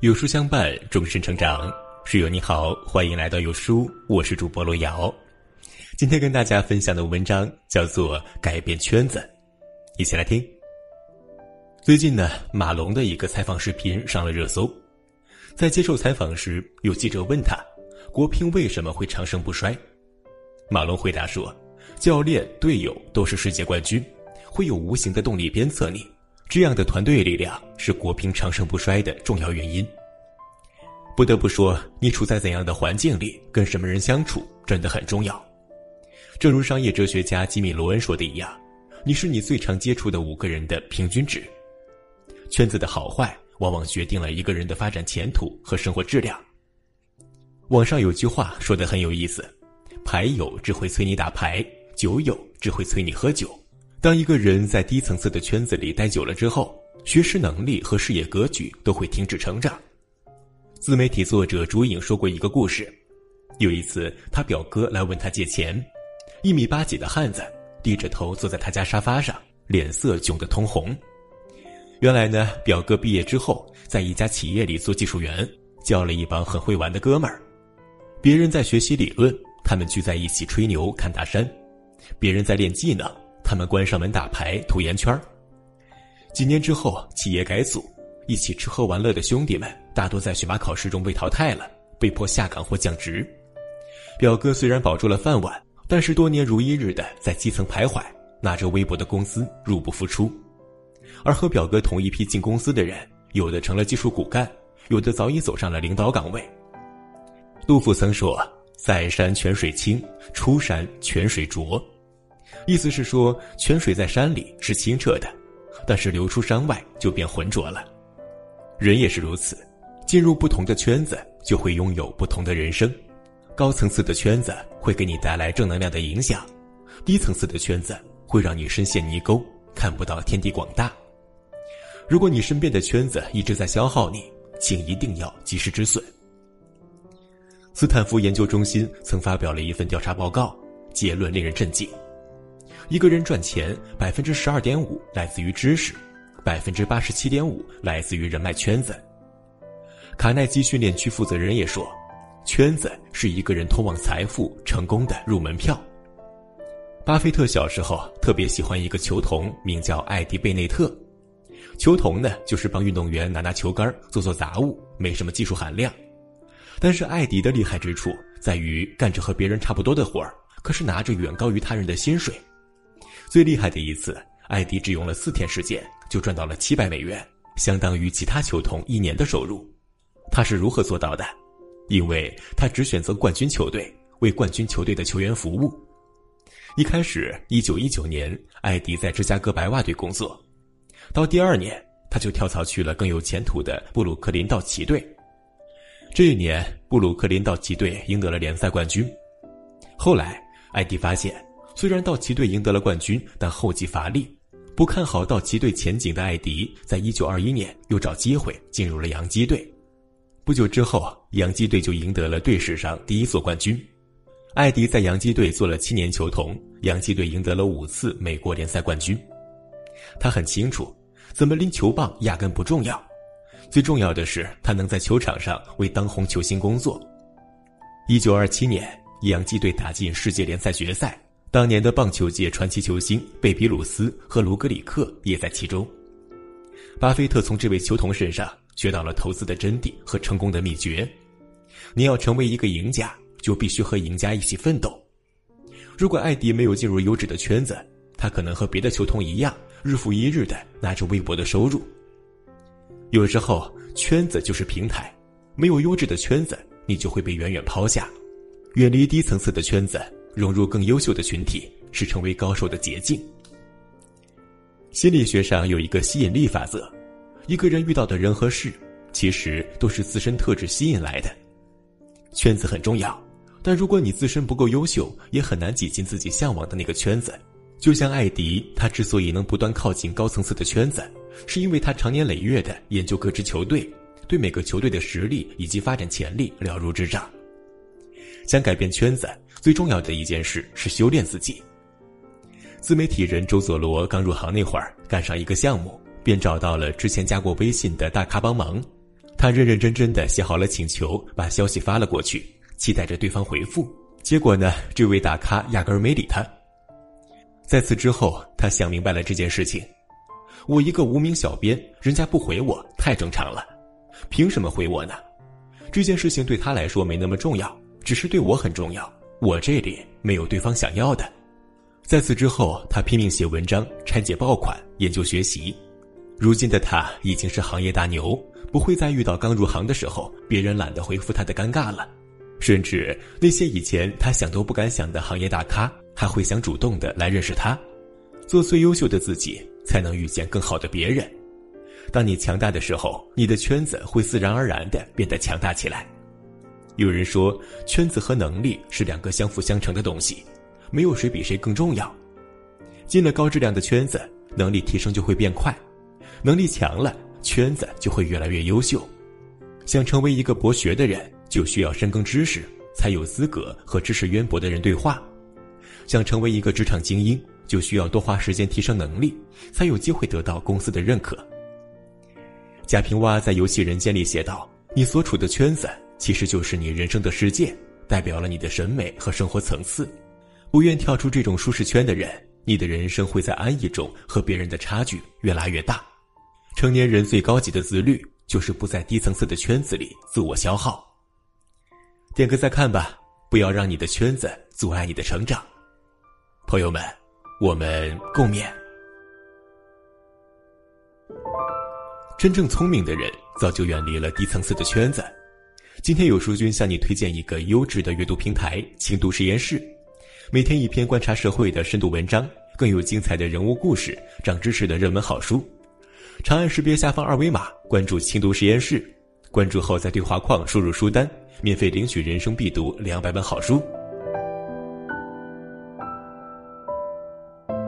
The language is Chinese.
有书相伴，终身成长。室友你好，欢迎来到有书，我是主播罗瑶。今天跟大家分享的文章叫做《改变圈子》，一起来听。最近呢，马龙的一个采访视频上了热搜。在接受采访时，有记者问他：“国乒为什么会长盛不衰？”马龙回答说：“教练、队友都是世界冠军，会有无形的动力鞭策你。这样的团队力量是国乒长盛不衰的重要原因。”不得不说，你处在怎样的环境里，跟什么人相处，真的很重要。正如商业哲学家吉米·罗恩说的一样：“你是你最常接触的五个人的平均值。”圈子的好坏，往往决定了一个人的发展前途和生活质量。网上有句话说的很有意思：“牌友只会催你打牌，酒友只会催你喝酒。”当一个人在低层次的圈子里待久了之后，学识能力和视野格局都会停止成长。自媒体作者朱颖说过一个故事：有一次，他表哥来问他借钱，一米八几的汉子低着头坐在他家沙发上，脸色窘得通红。原来呢，表哥毕业之后在一家企业里做技术员，交了一帮很会玩的哥们儿。别人在学习理论，他们聚在一起吹牛看大山；别人在练技能，他们关上门打牌涂烟圈。几年之后，企业改组，一起吃喝玩乐的兄弟们大多在选拔考试中被淘汰了，被迫下岗或降职。表哥虽然保住了饭碗，但是多年如一日的在基层徘徊，拿着微薄的工资，入不敷出。而和表哥同一批进公司的人，有的成了技术骨干，有的早已走上了领导岗位。杜甫曾说：“在山泉水清，出山泉水浊。”意思是说，泉水在山里是清澈的，但是流出山外就变浑浊了。人也是如此，进入不同的圈子，就会拥有不同的人生。高层次的圈子会给你带来正能量的影响，低层次的圈子会让你深陷泥沟，看不到天地广大。如果你身边的圈子一直在消耗你，请一定要及时止损。斯坦福研究中心曾发表了一份调查报告，结论令人震惊：一个人赚钱，百分之十二点五来自于知识，百分之八十七点五来自于人脉圈子。卡耐基训练区负责人也说，圈子是一个人通往财富、成功的入门票。巴菲特小时候特别喜欢一个球童，名叫艾迪·贝内特。球童呢，就是帮运动员拿拿球杆、做做杂物，没什么技术含量。但是艾迪的厉害之处在于干着和别人差不多的活儿，可是拿着远高于他人的薪水。最厉害的一次，艾迪只用了四天时间就赚到了七百美元，相当于其他球童一年的收入。他是如何做到的？因为他只选择冠军球队，为冠军球队的球员服务。一开始，一九一九年，艾迪在芝加哥白袜队工作。到第二年，他就跳槽去了更有前途的布鲁克林道奇队。这一年，布鲁克林道奇队赢得了联赛冠军。后来，艾迪发现，虽然道奇队赢得了冠军，但后继乏力。不看好道奇队前景的艾迪，在一九二一年又找机会进入了洋基队。不久之后，洋基队就赢得了队史上第一座冠军。艾迪在洋基队做了七年球童，洋基队赢得了五次美国联赛冠军。他很清楚。怎么拎球棒压根不重要，最重要的是他能在球场上为当红球星工作。一九二七年，洋基队打进世界联赛决赛，当年的棒球界传奇球星贝比鲁斯和卢格里克也在其中。巴菲特从这位球童身上学到了投资的真谛和成功的秘诀：你要成为一个赢家，就必须和赢家一起奋斗。如果艾迪没有进入优质的圈子，他可能和别的球童一样。日复一日的拿着微薄的收入。有时候圈子就是平台，没有优质的圈子，你就会被远远抛下。远离低层次的圈子，融入更优秀的群体，是成为高手的捷径。心理学上有一个吸引力法则：一个人遇到的人和事，其实都是自身特质吸引来的。圈子很重要，但如果你自身不够优秀，也很难挤进自己向往的那个圈子。就像艾迪，他之所以能不断靠近高层次的圈子，是因为他长年累月的研究各支球队，对每个球队的实力以及发展潜力了如指掌。想改变圈子，最重要的一件事是修炼自己。自媒体人周佐罗刚入行那会儿，赶上一个项目，便找到了之前加过微信的大咖帮忙。他认认真真的写好了请求，把消息发了过去，期待着对方回复。结果呢，这位大咖压根儿没理他。在此之后，他想明白了这件事情：我一个无名小编，人家不回我太正常了，凭什么回我呢？这件事情对他来说没那么重要，只是对我很重要。我这里没有对方想要的。在此之后，他拼命写文章、拆解爆款、研究学习。如今的他已经是行业大牛，不会再遇到刚入行的时候别人懒得回复他的尴尬了。甚至那些以前他想都不敢想的行业大咖，还会想主动的来认识他。做最优秀的自己，才能遇见更好的别人。当你强大的时候，你的圈子会自然而然的变得强大起来。有人说，圈子和能力是两个相辅相成的东西。没有谁比谁更重要。进了高质量的圈子，能力提升就会变快，能力强了，圈子就会越来越优秀。想成为一个博学的人，就需要深耕知识，才有资格和知识渊博的人对话；想成为一个职场精英，就需要多花时间提升能力，才有机会得到公司的认可。贾平凹在《游戏人间》里写道：“你所处的圈子，其实就是你人生的世界，代表了你的审美和生活层次。”不愿跳出这种舒适圈的人，你的人生会在安逸中和别人的差距越来越大。成年人最高级的自律，就是不在低层次的圈子里自我消耗。点个再看吧，不要让你的圈子阻碍你的成长。朋友们，我们共勉。真正聪明的人早就远离了低层次的圈子。今天有书君向你推荐一个优质的阅读平台——轻读实验室。每天一篇观察社会的深度文章，更有精彩的人物故事、长知识的热门好书。长按识别下方二维码，关注轻读实验室。关注后，在对话框输入书单，免费领取人生必读两百本好书。